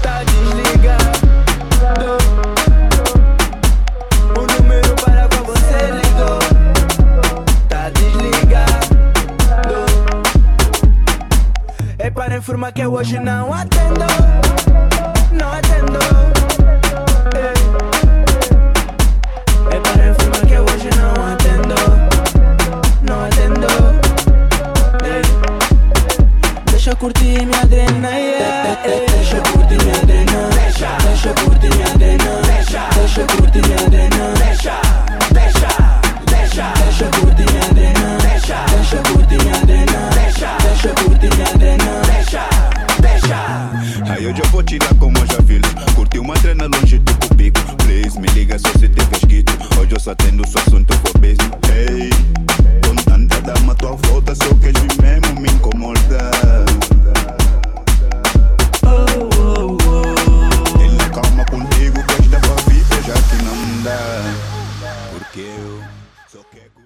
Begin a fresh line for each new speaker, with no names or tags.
Tá desligado. O número para qual você ligou. Tá desligado. É para informar que eu hoje. Não atendo. Curtir minha adrena, yeah. Deixa eu curtir minha adrena. Deixa eu curtir minha adrena. Deixa eu curtir minha adrena. Deixa, deixa, deixa. Deixa eu curtir minha adrena. Deixa eu curtir minha adrena. Deixa eu curtir minha adrena. Deixa, deixa.
Aí eu vou tirar como eu já fiz. Curti uma trena longe do cubico. Please, me liga só se tiver escrito. Hoje eu só tendo só assunto for business. Hey, que eu só quero.